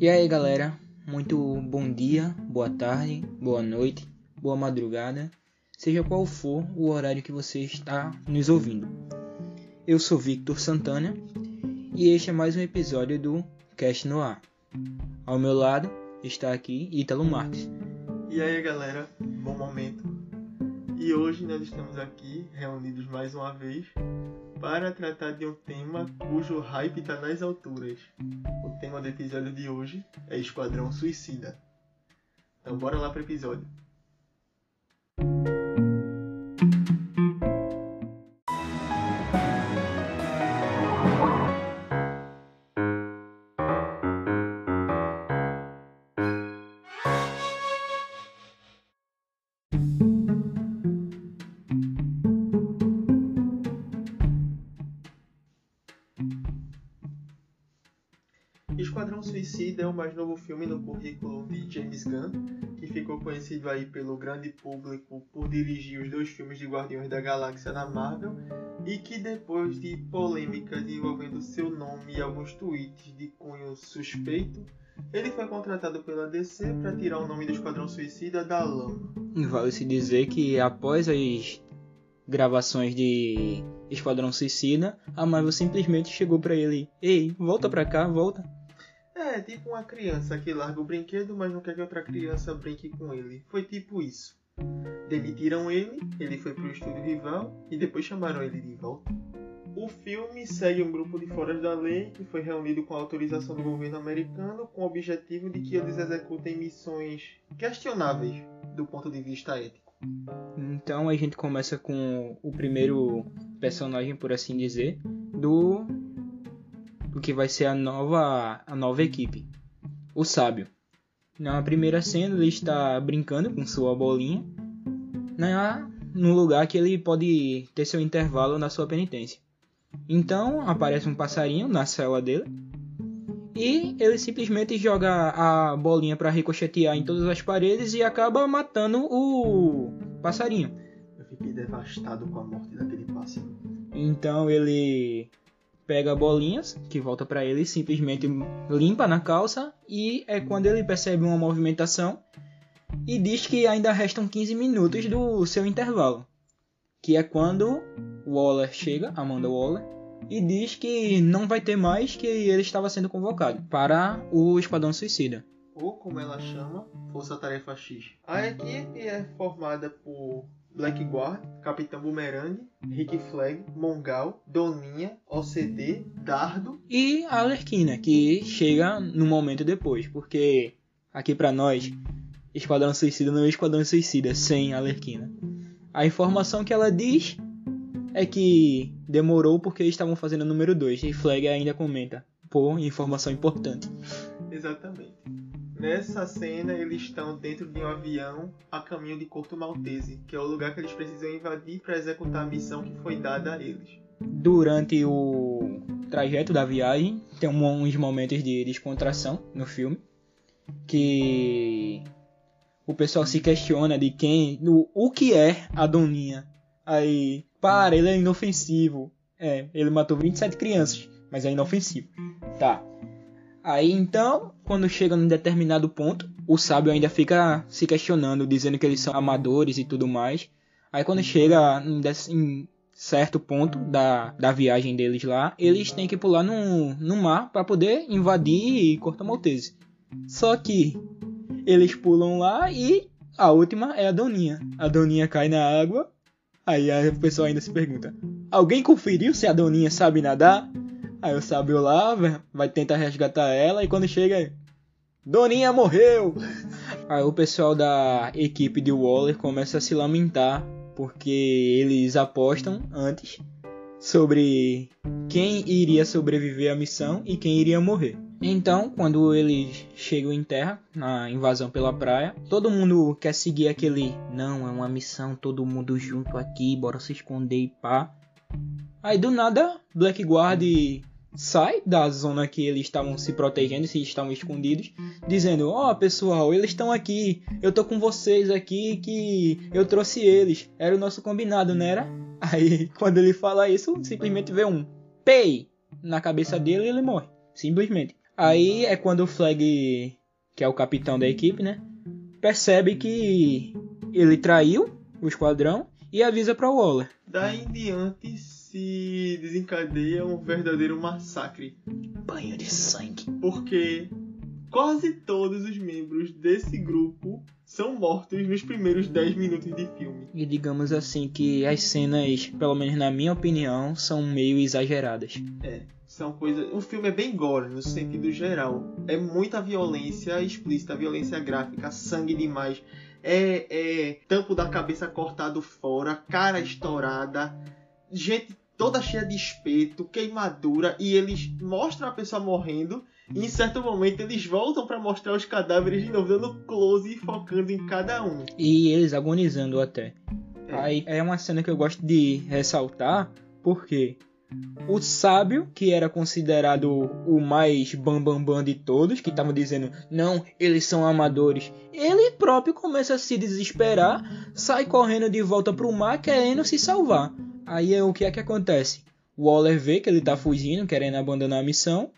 E aí galera, muito bom dia, boa tarde, boa noite, boa madrugada, seja qual for o horário que você está nos ouvindo. Eu sou Victor Santana e este é mais um episódio do Cast no Ar. Ao meu lado está aqui Ítalo Marques. E aí galera, bom momento. E hoje nós estamos aqui reunidos mais uma vez para tratar de um tema cujo hype está nas alturas. O tema do episódio de hoje é Esquadrão Suicida. Então bora lá para o episódio. Suicida é o mais novo filme no currículo de James Gunn, que ficou conhecido aí pelo grande público por dirigir os dois filmes de Guardiões da Galáxia da Marvel e que depois de polêmicas envolvendo seu nome e alguns tweets de cunho suspeito, ele foi contratado pela DC para tirar o nome do Esquadrão Suicida da lama. Vale-se dizer que após as gravações de Esquadrão Suicida, a Marvel simplesmente chegou para ele: "Ei, volta pra cá, volta". É, tipo uma criança que larga o brinquedo, mas não quer que outra criança brinque com ele. Foi tipo isso. Demitiram ele, ele foi pro estúdio rival e depois chamaram ele de volta. O filme segue um grupo de foras da lei que foi reunido com a autorização do governo americano com o objetivo de que eles executem missões questionáveis do ponto de vista ético. Então a gente começa com o primeiro personagem, por assim dizer, do do que vai ser a nova a nova equipe, o Sábio. Na primeira cena ele está brincando com sua bolinha, na no lugar que ele pode ter seu intervalo na sua penitência. Então aparece um passarinho na cela dele e ele simplesmente joga a bolinha para ricochetear em todas as paredes e acaba matando o passarinho. Eu fiquei devastado com a morte daquele pássaro. Então ele pega bolinhas que volta para ele, simplesmente limpa na calça e é quando ele percebe uma movimentação e diz que ainda restam 15 minutos do seu intervalo, que é quando Waller chega, Amanda Waller, e diz que não vai ter mais que ele estava sendo convocado para o Esquadrão Suicida. Ou como ela chama, Força Tarefa X. A equipe é formada por Blackguard, Capitão Boomerang, Rick Flag, Mongal, Doninha, OCD, Dardo e a Alerquina, que chega no momento depois, porque aqui para nós, Esquadrão Suicida não é Esquadrão Suicida sem a Alerquina. A informação que ela diz é que demorou porque estavam fazendo o número 2 e Flag ainda comenta. Pô, informação importante. Exatamente. Nessa cena, eles estão dentro de um avião a caminho de Corto Maltese, que é o lugar que eles precisam invadir para executar a missão que foi dada a eles. Durante o trajeto da viagem, tem uns momentos de descontração no filme, que o pessoal se questiona de quem, o, o que é a Doninha. Aí, para, ele é inofensivo. É, ele matou 27 crianças, mas é inofensivo. Tá. Aí então, quando chega num determinado ponto, o sábio ainda fica se questionando, dizendo que eles são amadores e tudo mais. Aí quando chega em, em certo ponto da, da viagem deles lá, eles têm que pular no, no mar para poder invadir Corto Maltese. Só que eles pulam lá e a última é a Doninha. A Doninha cai na água. Aí a pessoa ainda se pergunta: Alguém conferiu se a Doninha sabe nadar? Aí o sábio lá vai tentar resgatar ela e quando chega, Doninha morreu! Aí o pessoal da equipe de Waller começa a se lamentar porque eles apostam antes sobre quem iria sobreviver à missão e quem iria morrer. Então, quando eles chegam em terra, na invasão pela praia, todo mundo quer seguir aquele não, é uma missão, todo mundo junto aqui, bora se esconder e pá. Aí do nada, Blackguard sai da zona que eles estavam se protegendo, se estavam escondidos, dizendo: "Ó, oh, pessoal, eles estão aqui. Eu tô com vocês aqui que eu trouxe eles. Era o nosso combinado, não era?" Aí, quando ele fala isso, simplesmente vê um pei na cabeça dele e ele morre, simplesmente. Aí é quando o Flag, que é o capitão da equipe, né? Percebe que ele traiu o esquadrão e avisa para Waller. Daí em diante se desencadeia um verdadeiro massacre. Banho de sangue. Porque quase todos os membros desse grupo são mortos nos primeiros 10 minutos de filme. E digamos assim que as cenas, pelo menos na minha opinião, são meio exageradas. É, são coisas. O filme é bem gore no sentido geral. É muita violência explícita, violência gráfica, sangue demais. É, é tampo da cabeça cortado fora, cara estourada, gente toda cheia de espeto, queimadura, e eles mostram a pessoa morrendo. E em certo momento eles voltam para mostrar os cadáveres de novo, dando close e focando em cada um. E eles agonizando até. É. Aí é uma cena que eu gosto de ressaltar, porque o sábio, que era considerado o mais bambambam bam, bam de todos, que estavam dizendo, não, eles são amadores, ele próprio começa a se desesperar, sai correndo de volta pro mar, querendo se salvar. Aí é o que é que acontece? O Waller vê que ele tá fugindo, querendo abandonar a missão,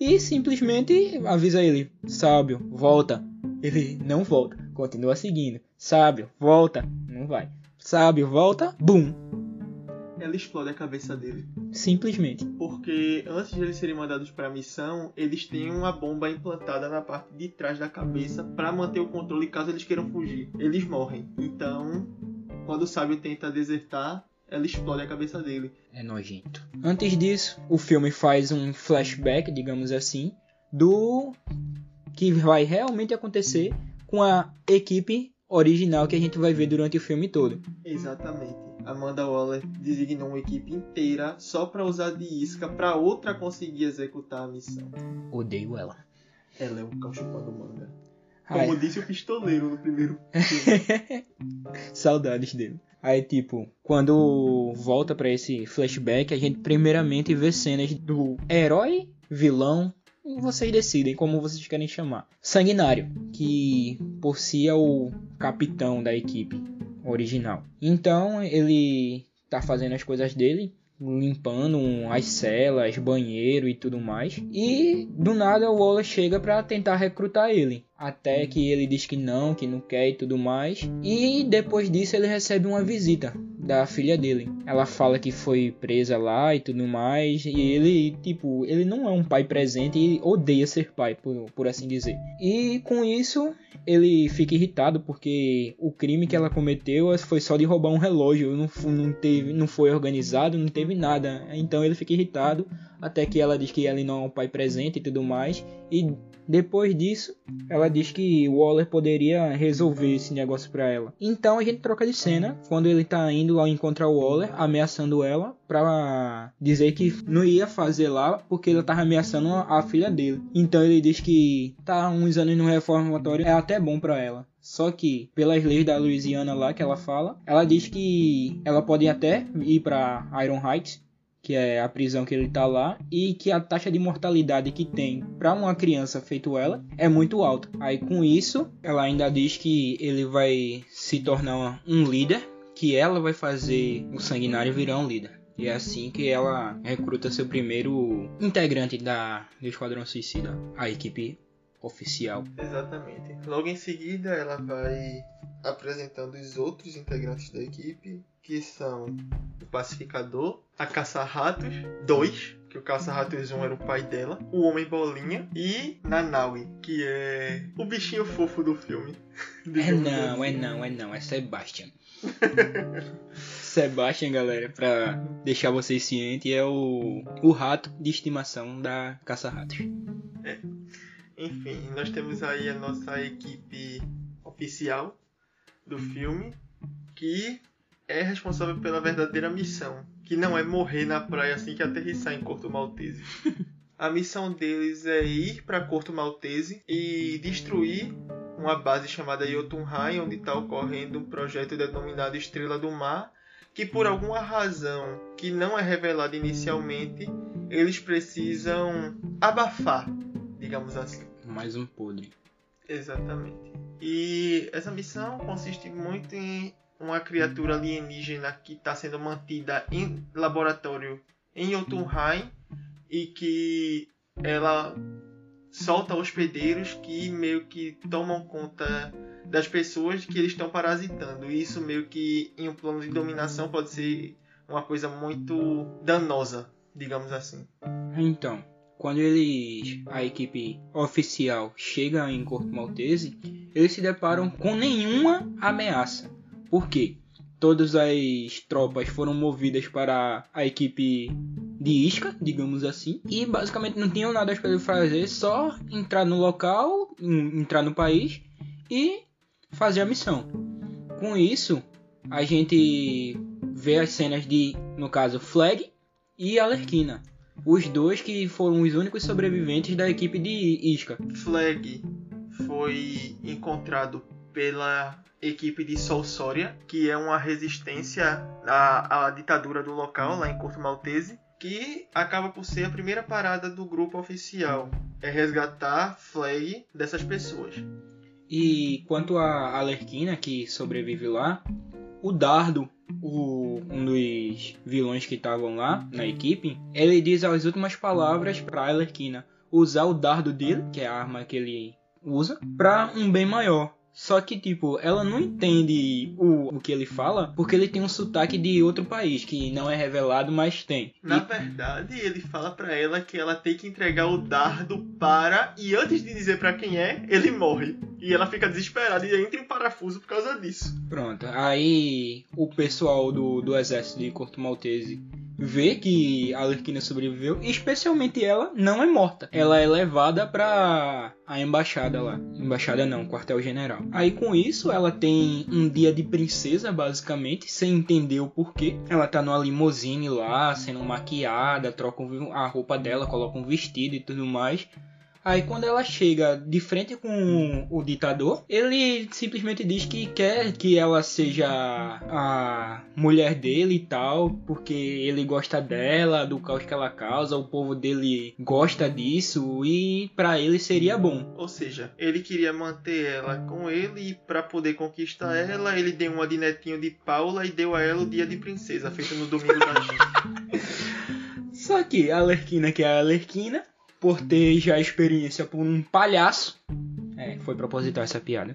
e simplesmente avisa ele: Sábio, volta. Ele não volta, continua seguindo. Sábio, volta. Não vai. Sábio, volta. Bum. Ela explode a cabeça dele. Simplesmente. Porque antes de eles serem mandados para a missão, eles têm uma bomba implantada na parte de trás da cabeça para manter o controle caso eles queiram fugir. Eles morrem. Então, quando o sábio tenta desertar, ela explode a cabeça dele. É nojento. Antes disso, o filme faz um flashback, digamos assim, do que vai realmente acontecer com a equipe original que a gente vai ver durante o filme todo. Exatamente. Amanda Waller designou uma equipe inteira só para usar de isca para outra conseguir executar a missão. Odeio ela. Ela é um cão chupando manga. Como Ai. disse o pistoleiro no primeiro filme. Saudades dele. Aí, tipo, quando volta pra esse flashback, a gente primeiramente vê cenas do herói, vilão, vocês decidem como vocês querem chamar. Sanguinário, que por si é o capitão da equipe original. Então, ele tá fazendo as coisas dele, limpando as celas, banheiro e tudo mais. E do nada o Wallace chega pra tentar recrutar ele. Até que ele diz que não, que não quer e tudo mais. E depois disso ele recebe uma visita da filha dele. Ela fala que foi presa lá e tudo mais. E ele, tipo, ele não é um pai presente e odeia ser pai, por, por assim dizer. E com isso ele fica irritado porque o crime que ela cometeu foi só de roubar um relógio. Não, não, teve, não foi organizado, não teve nada. Então ele fica irritado. Até que ela diz que ele não é um pai presente e tudo mais. E depois disso, ela diz que Waller poderia resolver esse negócio pra ela. Então a gente troca de cena quando ele tá indo ao encontrar o Waller, ameaçando ela pra dizer que não ia fazer lá porque ela tava ameaçando a, filha dele. Então ele diz que tá uns anos no reformatório é até bom pra ela. Só que, pelas leis da Louisiana lá que ela fala, ela diz que ela pode até ir pra Iron Heights, que é a prisão que ele tá lá, e que a taxa de mortalidade que tem para uma criança feito ela é muito alta. Aí com isso, ela ainda diz que ele vai se tornar um líder, que ela vai fazer o sanguinário virar um líder. E é assim que ela recruta seu primeiro integrante da do Esquadrão Suicida, a equipe oficial. Exatamente. Logo em seguida, ela vai apresentando os outros integrantes da equipe, que são o Pacificador, a Caça-Ratos 2, que o Caça-Ratos 1 era o pai dela, o Homem Bolinha e Nanaui, que é o bichinho fofo do filme. É não, é não, é não, é Sebastian. Sebastian, galera, pra deixar vocês cientes, é o, o rato de estimação da Caça-Ratos. Enfim, nós temos aí a nossa equipe oficial do filme, que é responsável pela verdadeira missão, que não é morrer na praia assim que aterrissar em Corto Maltese. A missão deles é ir para Corto Maltese e destruir uma base chamada Jotunheim, onde está ocorrendo um projeto denominado Estrela do Mar, que por alguma razão que não é revelada inicialmente, eles precisam abafar, digamos assim. Mais um podre. Exatamente. E essa missão consiste muito em uma criatura alienígena que está sendo mantida em laboratório em Jotunheim e que ela solta hospedeiros que meio que tomam conta das pessoas que eles estão parasitando. E isso meio que em um plano de dominação pode ser uma coisa muito danosa, digamos assim. Então, quando eles, a equipe oficial chega em Corto Maltese, eles se deparam com nenhuma ameaça. Por quê? Todas as tropas foram movidas para a equipe de isca, digamos assim, e basicamente não tinham nada para fazer, só entrar no local, entrar no país e fazer a missão. Com isso, a gente vê as cenas de, no caso, Flag e Alerquina. Os dois que foram os únicos sobreviventes da equipe de Isca. Flag foi encontrado pela equipe de Solsória, que é uma resistência à, à ditadura do local, lá em Corto Maltese, que acaba por ser a primeira parada do grupo oficial. É resgatar Flag dessas pessoas. E quanto a Alerquina, que sobrevive lá, o Dardo, o, um dos vilões que estavam lá na equipe, ele diz as últimas palavras para Alerquina usar o dardo dele, que é a arma que ele usa, para um bem maior. Só que, tipo, ela não entende o, o que ele fala porque ele tem um sotaque de outro país, que não é revelado, mas tem. Na E- verdade, ele fala pra ela que ela tem que entregar o dardo para. E antes de dizer pra quem é, ele morre. E ela fica desesperada e entra em parafuso por causa disso. Pronto. Aí o pessoal do, do exército de Corto Maltese vê que a Alerquina sobreviveu, especialmente ela não é morta. Ela é levada pra a embaixada lá. Embaixada não, quartel-general. Aí com isso ela tem um dia de princesa, basicamente, sem entender o porquê. Ela tá numa limousine lá, sendo maquiada, troca a roupa dela, coloca um vestido e tudo mais. Aí quando ela chega de frente com o ditador, ele simplesmente diz que quer que ela seja a mulher dele e tal, porque ele gosta dela, do caos que ela causa, o povo dele gosta disso e pra ele seria bom. Ou seja, ele queria manter ela com ele e pra poder conquistar ela, ele deu uma de netinho de Paula e deu a ela o dia de princesa, feito no domingo da gente. Só que a Alerquina, que é a Alerquina, por ter já experiência por um palhaço, é, foi proposital essa piada,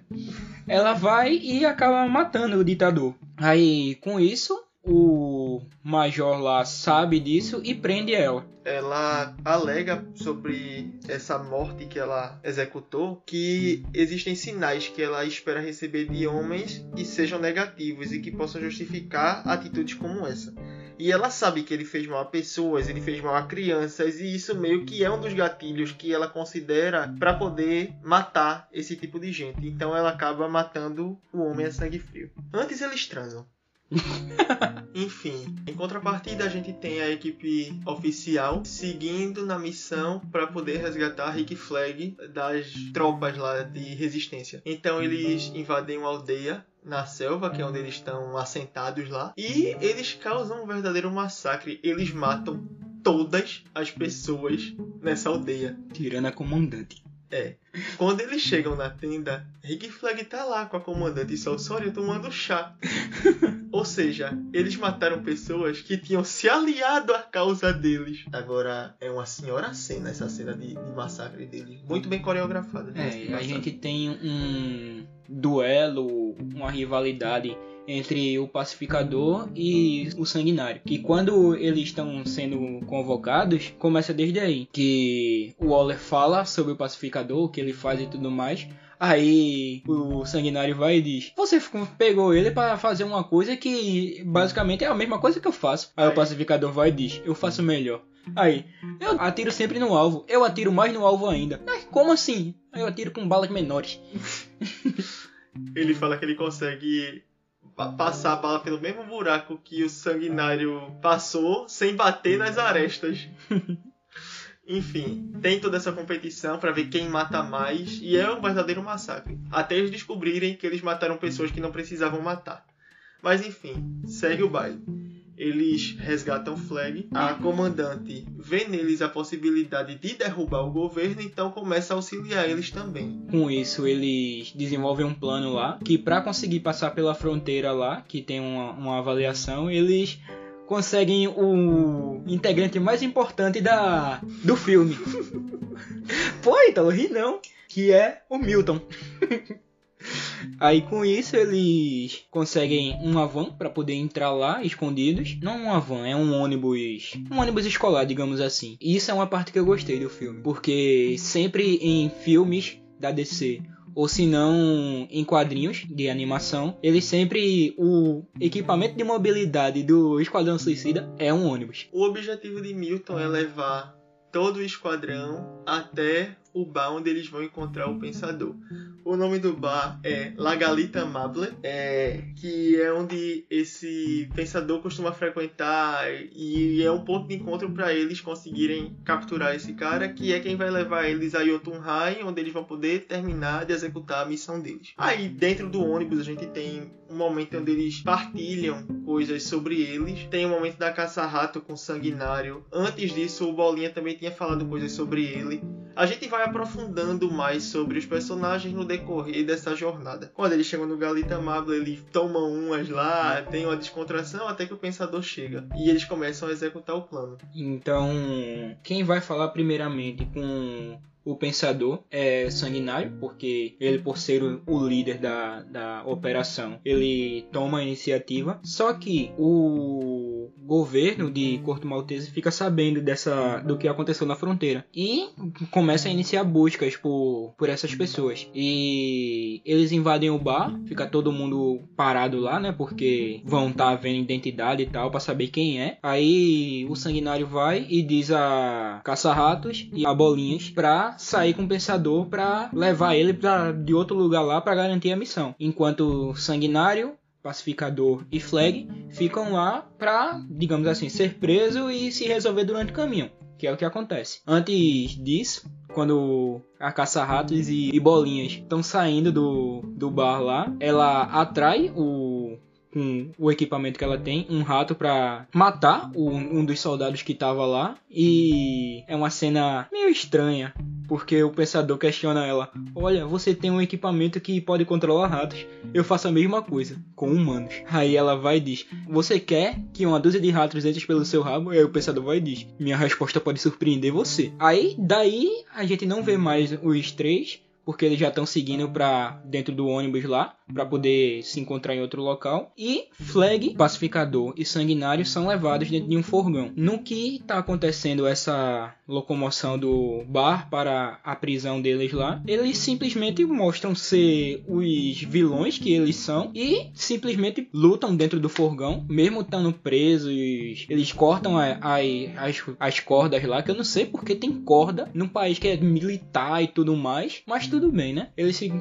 ela vai e acaba matando o ditador. Aí, com isso, o major lá sabe disso e prende ela. ela alega sobre essa morte que ela executou que existem sinais que ela espera receber de homens que sejam negativos e que possam justificar atitudes como essa. E ela sabe que ele fez mal a pessoas, ele fez mal a crianças, e isso meio que é um dos gatilhos que ela considera para poder matar esse tipo de gente. Então ela acaba matando o homem a sangue frio. Antes eles transam. Enfim, em contrapartida a gente tem a equipe oficial seguindo na missão para poder resgatar Rick Flag das tropas lá de resistência. Então eles invadem uma aldeia na selva, que é onde eles estão assentados lá, e eles causam um verdadeiro massacre. Eles matam todas as pessoas nessa aldeia. Tirando a comandante. É. Quando eles chegam na tenda, Rick Flag tá lá com a comandante Salsória tomando chá. Ou seja, eles mataram pessoas que tinham se aliado à causa deles. Agora, é uma senhora cena essa cena de, de massacre deles. Muito bem coreografada. de É, a gente tem um duelo, uma rivalidade entre o pacificador e o sanguinário. Que quando eles estão sendo convocados, começa desde aí. Que o Waller fala sobre o pacificador, o que ele faz e tudo mais. Aí o sanguinário vai e diz: Você pegou ele para fazer uma coisa que basicamente é a mesma coisa que eu faço. Aí o pacificador vai e diz: Eu faço melhor. Aí, eu atiro sempre no alvo. Eu atiro mais no alvo ainda. Mas como assim? Eu atiro com balas menores. Ele fala que ele consegue passar a bala pelo mesmo buraco que o sanguinário passou sem bater nas arestas. Enfim, tem toda essa competição pra ver quem mata mais e é um verdadeiro massacre. Até eles descobrirem que eles mataram pessoas que não precisavam matar. Mas enfim, segue o baile. Eles resgatam Flag. A comandante vê neles a possibilidade de derrubar o governo, então começa a auxiliar eles também. Com isso, eles desenvolvem um plano lá que para conseguir passar pela fronteira lá, que tem uma, uma avaliação, eles conseguem o integrante mais importante da do filme. Pô, Ítalo, ri não. Que é o Milton. Aí com isso eles conseguem uma van para poder entrar lá escondidos. Não uma van, é um ônibus, um ônibus escolar, digamos assim. E isso é uma parte que eu gostei do filme, porque sempre em filmes da DC ou se não em quadrinhos de animação, ele sempre o equipamento de mobilidade do Esquadrão Suicida é um ônibus. O objetivo de Milton é levar todo o esquadrão até o bar onde eles vão encontrar o Pensador. O nome do bar é La Galita Mable, é, que é onde esse Pensador costuma frequentar e é um ponto de encontro para eles conseguirem capturar esse cara, que é quem vai levar eles a Jotunheim, onde eles vão poder terminar de executar a missão deles. Aí dentro do ônibus a gente tem um momento onde eles partilham coisas sobre eles. Tem o um momento da caça-rato com o Sanguinário. Antes disso, o Bolinha também tinha falado coisas sobre ele. A gente vai aprofundando mais sobre os personagens no decorrer dessa jornada. Quando eles chegam no Galita Amable, eles tomam umas lá, tem uma descontração até que o pensador chega. E eles começam a executar o plano. Então, quem vai falar primeiramente com o pensador é sanguinário, porque ele, por ser o líder da, da operação, ele toma a iniciativa. Só que o governo de Corto Maltese fica sabendo dessa do que aconteceu na fronteira e começa a iniciar buscas por, por essas pessoas. E eles invadem o bar, fica todo mundo parado lá, né? Porque vão estar tá vendo identidade e tal para saber quem é. Aí o sanguinário vai e diz a caça-ratos e a bolinhas pra sair com o pensador para levar ele para de outro lugar lá para garantir a missão. Enquanto sanguinário pacificador e flag ficam lá para, digamos assim, ser preso e se resolver durante o caminho, que é o que acontece. Antes disso, quando a caça-ratos e, e, bolinhas estão saindo do, do bar lá, ela atrai o com o equipamento que ela tem, um rato para matar o, um dos soldados que estava lá. E é uma cena meio estranha, porque o pensador questiona ela: Olha, você tem um equipamento que pode controlar ratos. Eu faço a mesma coisa com humanos. Aí ela vai e diz: Você quer que uma dúzia de ratos entre pelo seu rabo? Aí o pensador vai e diz: Minha resposta pode surpreender você. Aí daí a gente não vê mais os três porque eles já estão seguindo para dentro do ônibus lá para poder se encontrar em outro local. E Flag, Pacificador e Sanguinário são levados dentro de um furgão. No que está acontecendo essa locomoção do bar para a prisão deles lá, eles simplesmente mostram ser os vilões que eles são e simplesmente lutam dentro do furgão, mesmo estando presos. Eles cortam a, a, as, as cordas lá, que eu não sei porque tem corda num país que é militar e tudo mais, mas tudo bem, né? Eles se,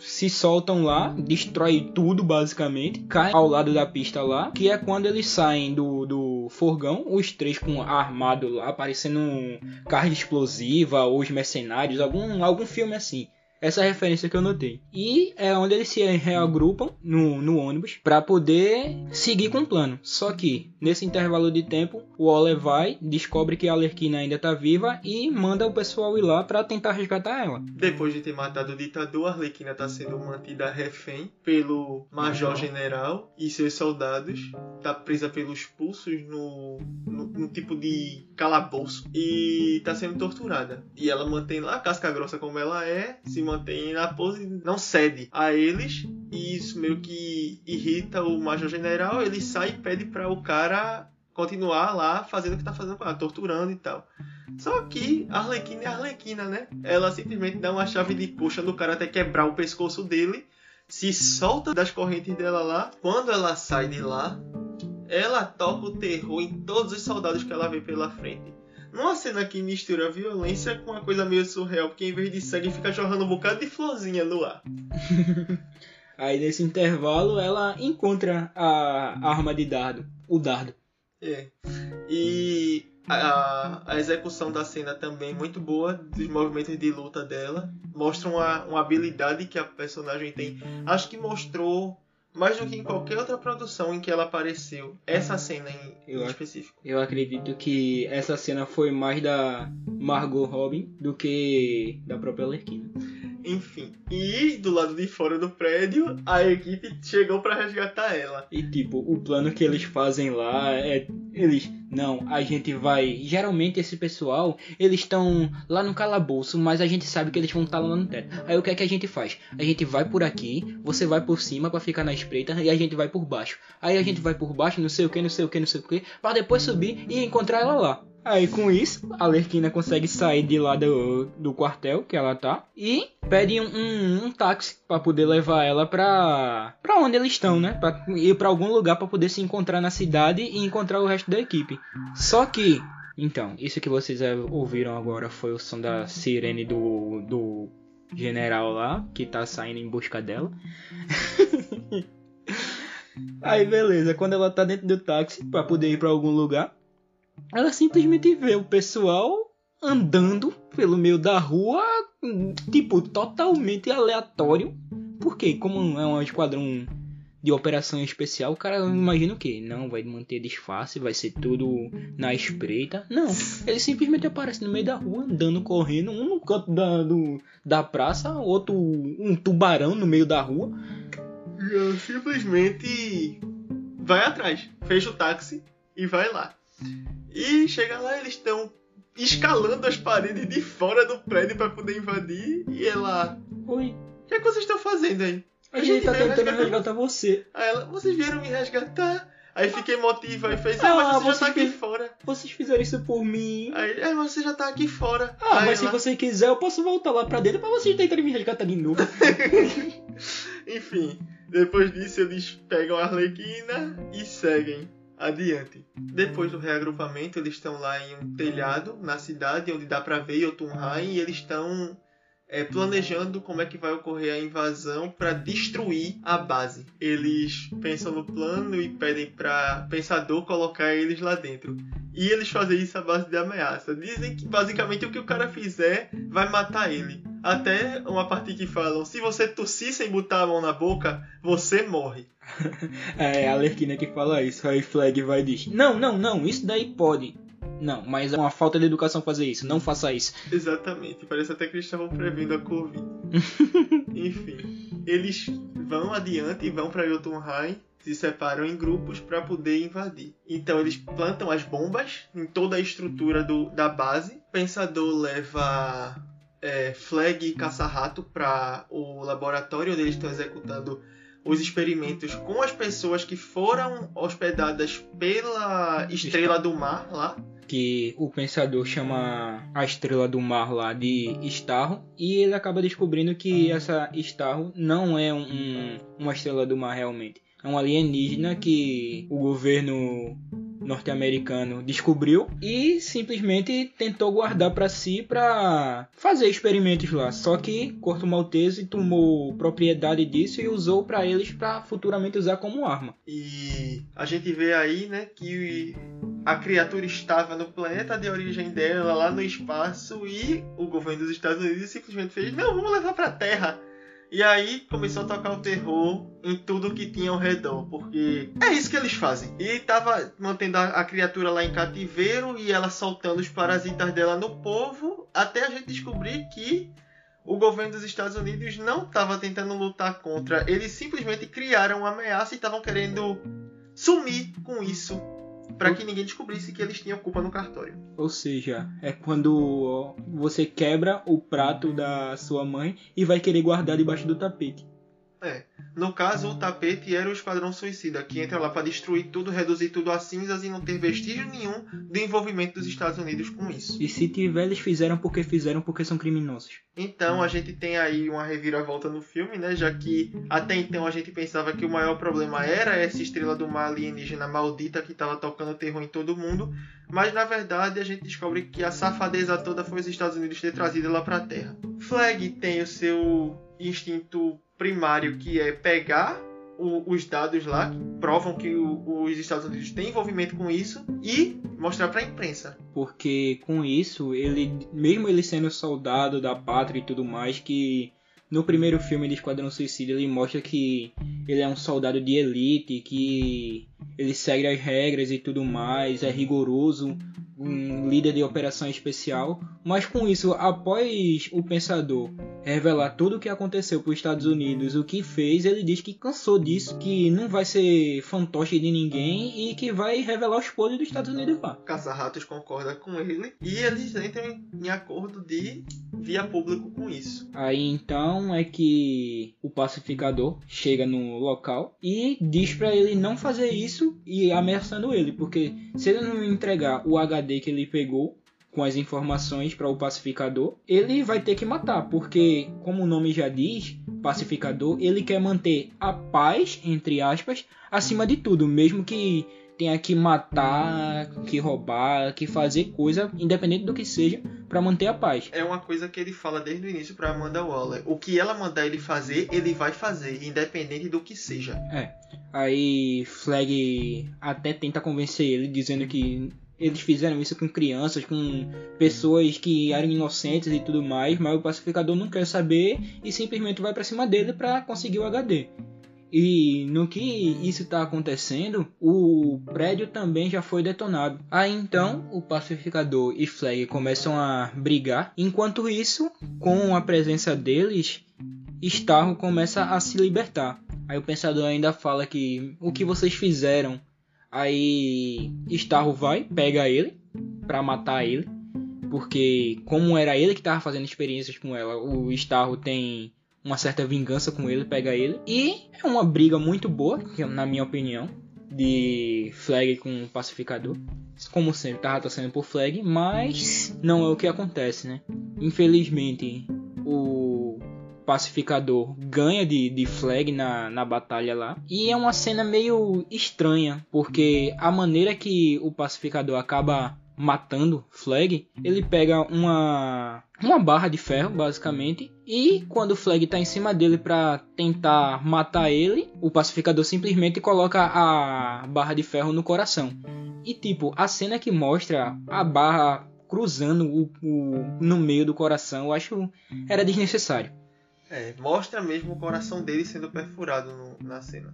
se soltam lá, destrói tudo basicamente, cai ao lado da pista lá, que é quando eles saem do, do forgão, os três com armado lá, parecendo um carne explosiva ou os mercenários, algum, algum filme assim. Essa referência que eu notei. E é onde eles se reagrupam no, no ônibus para poder seguir com o plano. Só que, nesse intervalo de tempo, o Ole vai, descobre que a Alerquina ainda tá viva e manda o pessoal ir lá para tentar resgatar ela. Depois de ter matado o ditador, a Arlequina tá sendo mantida refém pelo Major General e seus soldados. Tá presa pelos pulsos no, no, no tipo de calabouço e tá sendo torturada. E ela mantém lá, casca grossa como ela é, se mantém na pose, não cede a eles, e isso meio que irrita o Major General. Ele sai e pede para o cara continuar lá fazendo o que tá fazendo, torturando e tal. Só que a Arlequina é a Arlequina, né? Ela simplesmente dá uma chave de puxa no cara até quebrar o pescoço dele, se solta das correntes dela lá. Quando ela sai de lá, ela toca o terror em todos os soldados que ela vê pela frente. Numa cena que mistura violência com uma coisa meio surreal, porque em vez de sangue fica jorrando um bocado de florzinha no ar. Aí nesse intervalo ela encontra a arma de dardo, o dardo. É. E a, a, execução da cena também muito boa, dos movimentos de luta dela. Mostra uma, uma habilidade que a personagem tem. Acho que mostrou mais do que em qualquer outra produção em que ela apareceu. Essa cena em, eu, específico. Eu acredito que essa cena foi mais da Margot Robin do que da própria Lerquina. Enfim. E do lado de fora do prédio, a equipe chegou pra resgatar ela. E tipo, o plano que eles fazem lá é. Eles. Não, a gente vai. Geralmente esse pessoal, eles estão lá no calabouço, mas a gente sabe que eles vão estar lá no teto. Aí o que é que a gente faz? A gente vai por aqui, você vai por cima pra ficar na espreita e a gente vai por baixo. Aí a gente vai por baixo, não sei o que, não sei o que, não sei o que, pra depois subir e encontrar ela lá. Aí com isso, a Lerquina consegue sair de lá do, do quartel que ela tá e pede um, um, um táxi para poder levar ela pra, pra onde eles estão, né? Pra ir pra algum lugar para poder se encontrar na cidade e encontrar o resto da equipe. Só que, então, isso que vocês ouviram agora foi o som da sirene do, do general lá, que tá saindo em busca dela. Aí beleza, quando ela tá dentro do táxi para poder ir para algum lugar, ela simplesmente vê o pessoal andando pelo meio da rua, tipo, totalmente aleatório. Porque, como é um esquadrão de operação especial, o cara imagina o quê? Não, vai manter disfarce, vai ser tudo na espreita. Não, ele simplesmente aparece no meio da rua, andando, correndo, um no canto da, do, da praça, outro um tubarão no meio da rua. E simplesmente vai atrás, fecha o táxi e vai lá. E chega lá, eles estão escalando as paredes de fora do prédio para poder invadir. E ela. Oi. O que, é que vocês estão fazendo aí? A, a gente, gente tá tentando resgatar... resgatar você. Aí ela, vocês vieram me resgatar? Aí fiquei motiva e fez, ah, mas você já tá aqui fiz... fora. Vocês fizeram isso por mim. Aí, é, mas você já tá aqui fora. Ah, aí mas ela... se você quiser, eu posso voltar lá pra dentro pra vocês tentarem me resgatar de novo. Enfim, depois disso eles pegam a Arlequina e seguem adiante. Depois do reagrupamento, eles estão lá em um telhado na cidade, onde dá para ver Jotunheim, e eles estão é, planejando como é que vai ocorrer a invasão para destruir a base. Eles pensam no plano e pedem para Pensador colocar eles lá dentro. E eles fazem isso à base de ameaça. Dizem que basicamente o que o cara fizer vai matar ele. Até uma parte que falam: se você tossir sem botar a mão na boca, você morre. é a Lerquina que fala isso. Aí Flag vai e diz: Não, não, não, isso daí pode. Não, mas é uma falta de educação fazer isso. Não faça isso. Exatamente. Parece até que eles estavam prevendo a Covid. Enfim, eles vão adiante e vão para Jotunheim se separam em grupos para poder invadir. Então eles plantam as bombas em toda a estrutura do, da base. Pensador leva é, Flag e Caça-Rato para o laboratório onde eles estão executando os experimentos com as pessoas que foram hospedadas pela Estrela do Mar lá. Que o pensador chama a Estrela do Mar lá de Starro. E ele acaba descobrindo que essa Starro não é um, uma Estrela do Mar realmente. Um alienígena que o governo norte-americano descobriu e simplesmente tentou guardar para si para fazer experimentos lá. Só que Corto Maltese tomou propriedade disso e usou para eles para futuramente usar como arma. E a gente vê aí, né, que a criatura estava no planeta de origem dela, lá no espaço, e o governo dos Estados Unidos simplesmente fez: não, vamos levar para Terra. E aí começou a tocar o terror em tudo que tinha ao redor, porque é isso que eles fazem. E tava mantendo a, a, criatura lá em cativeiro e ela soltando os parasitas dela no povo, até a gente descobrir que o governo dos Estados Unidos não estava tentando lutar contra, eles simplesmente criaram uma ameaça e estavam querendo sumir com isso para que ninguém descobrisse que eles tinham culpa no cartório. Ou seja, é quando você quebra o prato da sua mãe e vai querer guardar debaixo do tapete. É. No caso, o tapete era o Esquadrão Suicida, que entra lá para destruir tudo, reduzir tudo a cinzas e não ter vestígio nenhum do envolvimento dos Estados Unidos com isso. E se tiver, eles fizeram porque fizeram, porque são criminosos. Então, a gente tem aí uma reviravolta no filme, né? Já que até então a gente pensava que o maior problema era essa estrela do mar alienígena maldita que estava tocando terror em todo mundo. Mas na verdade a gente descobre que a safadeza toda foi os Estados Unidos ter trazido ela para a Terra. Flag tem o seu instinto primário, que é pegar o, os dados lá que provam que o, os Estados Unidos têm envolvimento com isso e mostrar para a imprensa. Porque com isso, ele, mesmo ele sendo soldado da pátria e tudo mais, que no primeiro filme de Esquadrão Suicida ele mostra que ele é um soldado de elite, que ele segue as regras e tudo mais, é rigoroso, um líder de operação especial. Mas com isso, após o Pensador revelar tudo o que aconteceu para os Estados Unidos, o que fez, ele diz que cansou disso, que não vai ser fantoche de ninguém e que vai revelar os podres dos Estados Unidos lá. Caça-ratos concorda com ele e eles entram em acordo de via público com isso. Aí então é que o pacificador chega no local e diz para ele não fazer isso e ameaçando ele, porque se ele não entregar o HD que ele pegou, com as informações para o pacificador, ele vai ter que matar, porque como o nome já diz, pacificador, ele quer manter a paz, entre aspas, acima de tudo, mesmo que tenha que matar, que roubar, que fazer coisa, independente do que seja, para manter a paz. É uma coisa que ele fala desde o início para Amanda Waller. O que ela mandar ele fazer, ele vai fazer, independente do que seja. É. Aí Flag até tenta convencer ele, dizendo que eles fizeram isso com crianças, com pessoas que eram inocentes e tudo mais, mas o pacificador não quer saber e simplesmente vai para cima dele para conseguir o HD. E no que isso está acontecendo, o prédio também já foi detonado. Aí então o pacificador e Flag começam a brigar. Enquanto isso, com a presença deles, Starro começa a se libertar. Aí o pensador ainda fala que o que vocês fizeram Aí Starro vai, pega ele para matar ele, porque como era ele que tava fazendo experiências com ela, o Starro tem uma certa vingança com ele, pega ele. E é uma briga muito boa, na minha opinião, de Flag com o pacificador. Como sempre, tava torcendo por Flag, mas não é o que acontece, né? Infelizmente, o pacificador ganha de, de Flag na, na batalha lá. E é uma cena meio estranha, porque a maneira que o pacificador acaba matando Flag, ele pega uma uma barra de ferro, basicamente, e quando o Flag tá em cima dele para tentar matar ele, o pacificador simplesmente coloca a barra de ferro no coração. E tipo, a cena que mostra a barra cruzando o, o no meio do coração, eu acho era desnecessário. É, mostra mesmo o coração dele sendo perfurado no, na cena.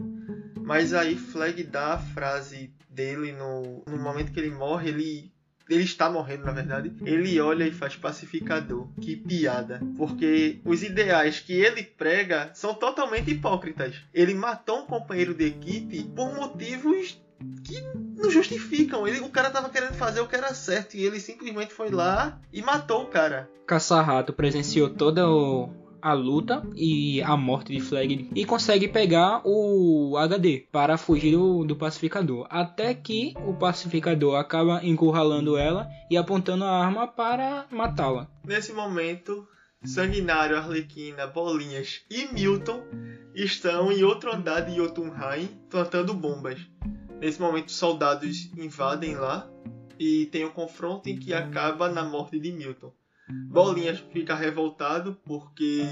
Mas aí Flag dá a frase dele no, no momento que ele morre, ele ele está morrendo, na verdade. Ele olha e faz pacificador. Que piada. Porque os ideais que ele prega são totalmente hipócritas. Ele matou um companheiro de equipe por motivos que não justificam. Ele, o cara tava querendo fazer o que era certo e ele simplesmente foi lá e matou o cara. Caça-rato presenciou toda o, a luta e a morte de Flag e consegue pegar o HD para fugir do, do pacificador. Até que o pacificador acaba encurralando ela e apontando a arma para matá-la. Nesse momento, Sanguinário, Arlequina, Bolinhas e Milton estão em outro andar de Jotunheim plantando bombas. Nesse momento, soldados invadem lá e tem um confronto em que acaba na morte de Milton. Bolinhas fica revoltado porque.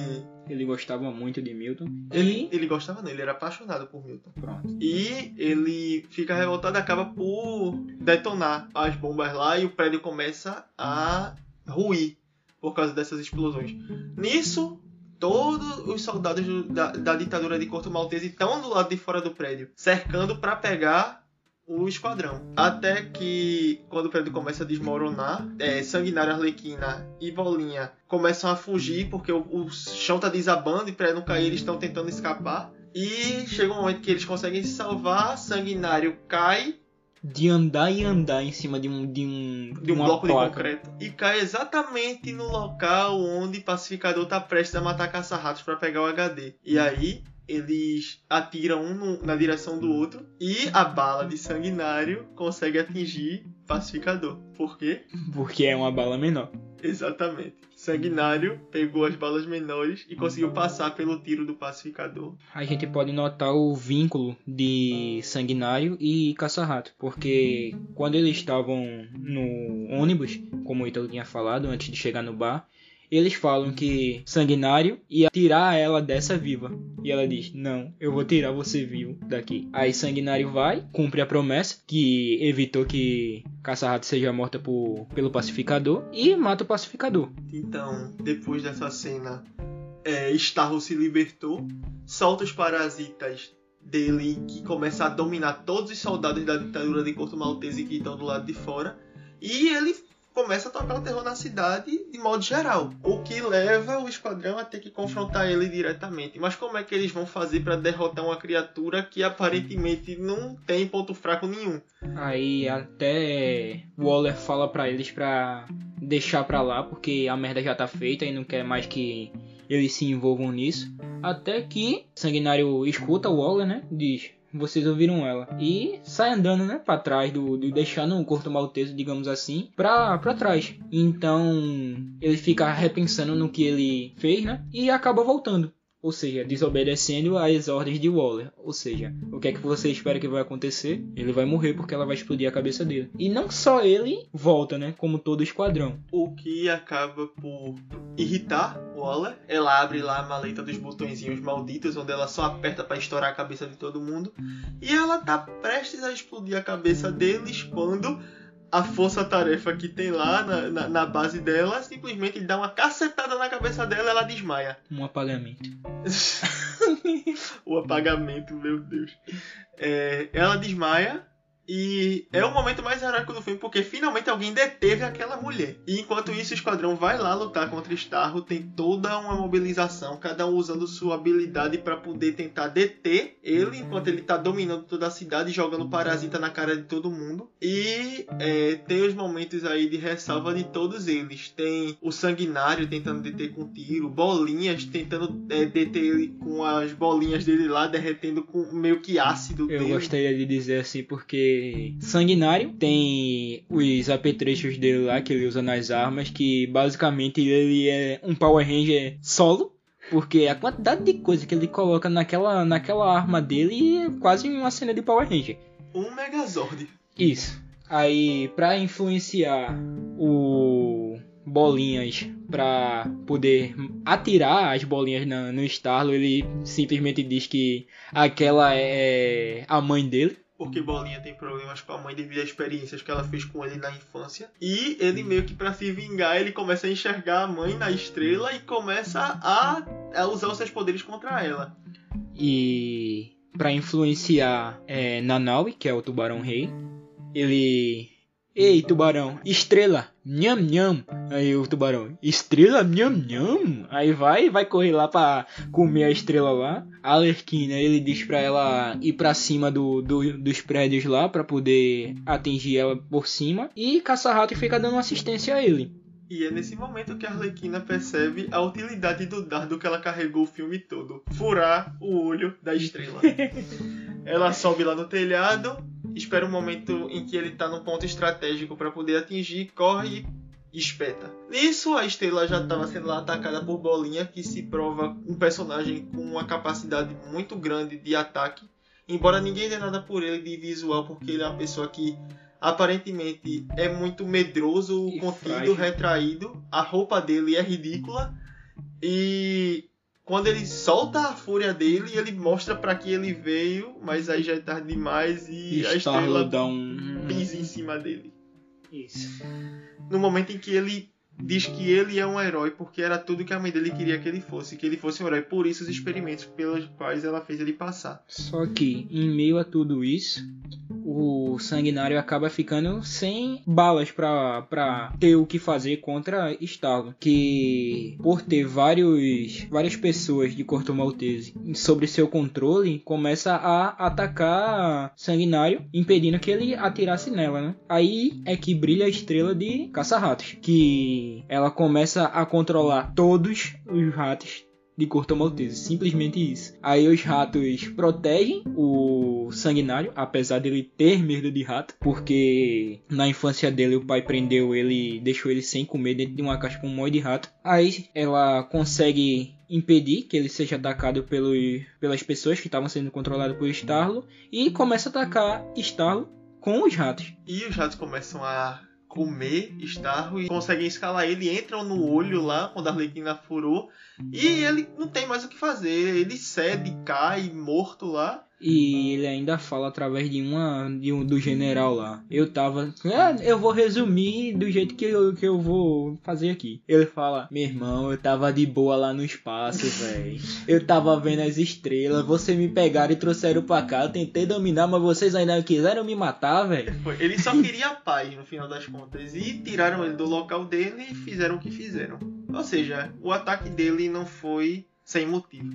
Ele gostava muito de Milton. Ele, ele gostava não, ele era apaixonado por Milton. Pronto. E ele fica revoltado e acaba por detonar as bombas lá e o prédio começa a ruir por causa dessas explosões. Nisso, todos os soldados da, da ditadura de Corto Maltese estão do lado de fora do prédio, cercando para pegar o esquadrão. Até que, quando o prédio começa a desmoronar, é, Sanguinário, Arlequina e Bolinha começam a fugir porque o, o chão tá desabando e para não cair eles estão tentando escapar. E chega um momento que eles conseguem se salvar, Sanguinário cai. De andar e andar em cima de um, de um, de um bloco placa. de concreto. E cai exatamente no local onde o pacificador tá prestes a matar caça-ratos para pegar o HD. E aí eles atiram um no, na direção do outro e a bala de sanguinário consegue atingir pacificador. Por quê? Porque é uma bala menor. Exatamente. Sanguinário pegou as balas menores e conseguiu passar pelo tiro do pacificador. A gente pode notar o vínculo de Sanguinário e Caça-Rato, porque quando eles estavam no ônibus, como o Ítalo tinha falado antes de chegar no bar, eles falam que Sanguinário ia tirar ela dessa viva. E ela diz: Não, eu vou tirar você vivo daqui. Aí Sanguinário vai, cumpre a promessa, que evitou que Caça-Rato seja morta por, pelo pacificador, e mata o pacificador. Então, depois dessa cena, é, Starro se libertou, solta os parasitas dele que começa a dominar todos os soldados da ditadura de Corto Maltese que estão do lado de fora. E ele começa a tocar o terror na cidade de modo geral. O que leva o esquadrão a ter que confrontar ele diretamente. Mas como é que eles vão fazer para derrotar uma criatura que aparentemente não tem ponto fraco nenhum? Aí até Waller fala para eles para deixar pra lá porque a merda já tá feita e não quer mais que eles se envolvam nisso. Até que Sanguinário escuta o Waller, né? Diz: vocês ouviram ela. E sai andando, né, pra trás, do, do deixando o corto maltese, digamos assim, pra, pra trás. Então, ele fica repensando no que ele fez, né, e acaba voltando ou seja, desobedecendo às ordens de Waller. Ou seja, o que é que você espera que vai acontecer? Ele vai morrer porque ela vai explodir a cabeça dele. E não só ele volta, né? Como todo o esquadrão. O que acaba por irritar Waller. Ela abre lá a maleta dos botõezinhos malditos, onde ela só aperta para estourar a cabeça de todo mundo. E ela tá prestes a explodir a cabeça deles quando a força-tarefa que tem lá na, na, na, base dela, simplesmente dá uma cacetada na cabeça dela ela desmaia. Um apagamento. o apagamento, meu Deus. É, ela desmaia e é o momento mais heróico do filme, porque finalmente alguém deteve aquela mulher. E enquanto isso, o esquadrão vai lá lutar contra Starro, tem toda uma mobilização, cada um usando sua habilidade para poder tentar deter ele, enquanto ele tá dominando toda a cidade, jogando parasita na cara de todo mundo. E é, tem os momentos aí de ressalva de todos eles. Tem o Sanguinário tentando deter com tiro, Bolinhas tentando é, deter ele com as bolinhas dele lá, derretendo com meio que ácido. Eu dele. gostaria de dizer assim, porque sanguinário. Tem os apetrechos dele lá que ele usa nas armas, que basicamente ele é um Power Ranger solo. Porque a quantidade de coisa que ele coloca naquela, naquela arma dele é quase uma cena de Power Ranger. Um Megazord. Isso. Aí, pra influenciar o bolinhas para poder atirar as bolinhas na, no Starlo, ele simplesmente diz que aquela é a mãe dele porque Bolinha tem problemas com a mãe devido às experiências que ela fez com ele na infância. E ele meio que para se vingar, ele começa a enxergar a mãe na estrela e começa a, a usar os seus poderes contra ela. E para influenciar é, Nanaui, que é o tubarão rei, ele Ei, tubarão, estrela, nham nham. Aí o tubarão, estrela, nham nham. Aí vai, vai correr lá pra comer a estrela lá. A Alerquina, ele diz pra ela ir pra cima do, do dos prédios lá pra poder atingir ela por cima. E Caça-Rato fica dando assistência a ele. E é nesse momento que a Arlequina percebe a utilidade do dardo que ela carregou o filme todo: furar o olho da estrela. ela sobe lá no telhado, espera um momento em que ele está num ponto estratégico para poder atingir, corre e espeta. Nisso, a estrela já estava sendo lá atacada por Bolinha, que se prova um personagem com uma capacidade muito grande de ataque. Embora ninguém dê nada por ele de visual, porque ele é uma pessoa que aparentemente é muito medroso, e contido, frágil. retraído. A roupa dele é ridícula. E quando ele solta a fúria dele, ele mostra para que ele veio, mas aí já é tarde demais e, a estrela dá um pisa em cima dele. Isso. No momento em que ele diz que ele é um herói porque era tudo que a mãe dele queria que ele fosse, que ele fosse um herói. Por isso os experimentos pelos quais ela fez ele passar. Só que em meio a tudo isso, o sanguinário acaba ficando sem balas para ter o que fazer contra Starlo, que por ter vários várias pessoas de Corto Maltese sobre seu controle, começa a atacar sanguinário, impedindo que ele atirasse nela, né? Aí é que brilha a estrela de caça-ratos, que ela começa a controlar todos os ratos de Corto Maltese, simplesmente isso. Aí os ratos protegem o sanguinário, apesar dele ter medo de rato, porque na infância dele o pai prendeu ele, deixou ele sem comer dentro de uma caixa com um monte de rato. Aí ela consegue impedir que ele seja atacado pelo, pelas pessoas que estavam sendo controladas por Starlo e começa a atacar Starlo com os ratos. E os ratos começam a comer Starro e conseguem escalar ele, entram no olho lá quando a Arlequina furou e ele não tem mais o que fazer. Ele cede, cai morto lá. E ele ainda fala através de uma de um, do general lá. Eu tava. Ah, eu vou resumir do jeito que eu, que eu vou fazer aqui. Ele fala: Meu irmão, eu tava de boa lá no espaço, velho. Eu tava vendo as estrelas. Vocês me pegaram e trouxeram pra cá. Eu tentei dominar, mas vocês ainda quiseram me matar, velho. Ele só queria paz no final das contas. E tiraram ele do local dele e fizeram o que fizeram. Ou seja, o ataque dele não foi sem motivo.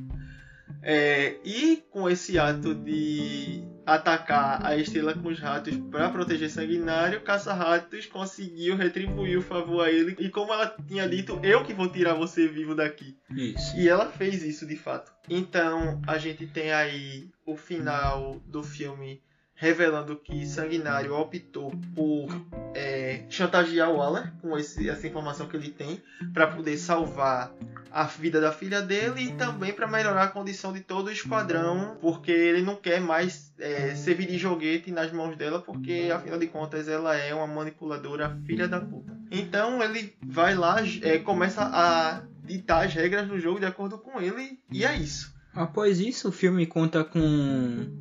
É, e com esse ato de atacar a estrela com os ratos para proteger Sanguinário, Caça-Ratos conseguiu retribuir o favor a ele. E como ela tinha dito, eu que vou tirar você vivo daqui. Isso. E ela fez isso de fato. Então a gente tem aí o final do filme revelando que Sanguinário optou por é, chantagear o Waller com esse, essa informação que ele tem para poder salvar a vida da filha dele e também para melhorar a condição de todo o esquadrão, porque ele não quer mais é, servir de joguete nas mãos dela, porque afinal de contas ela é uma manipuladora filha da puta. Então ele vai lá, é, começa a ditar as regras do jogo de acordo com ele e é isso. Após isso, o filme conta com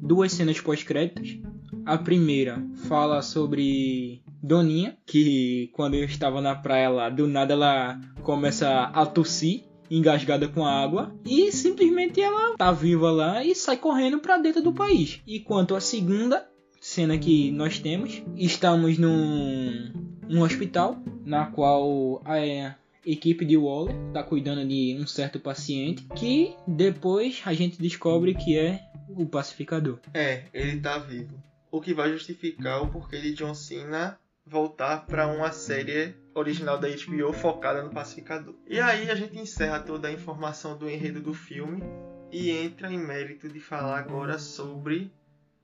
duas cenas pós-créditos. A primeira fala sobre Doninha, que quando eu estava na praia lá, do nada ela começa a tossir, engasgada com água, e simplesmente ela tá viva lá e sai correndo para dentro do país. E quanto à segunda cena que nós temos, estamos num, num hospital, na qual a equipe de Waller está cuidando de um certo paciente que depois a gente descobre que é o pacificador. É, ele tá vivo. O que vai justificar o porquê de John Cena voltar para uma série original da HBO focada no pacificador. E aí a gente encerra toda a informação do enredo do filme e entra em mérito de falar agora sobre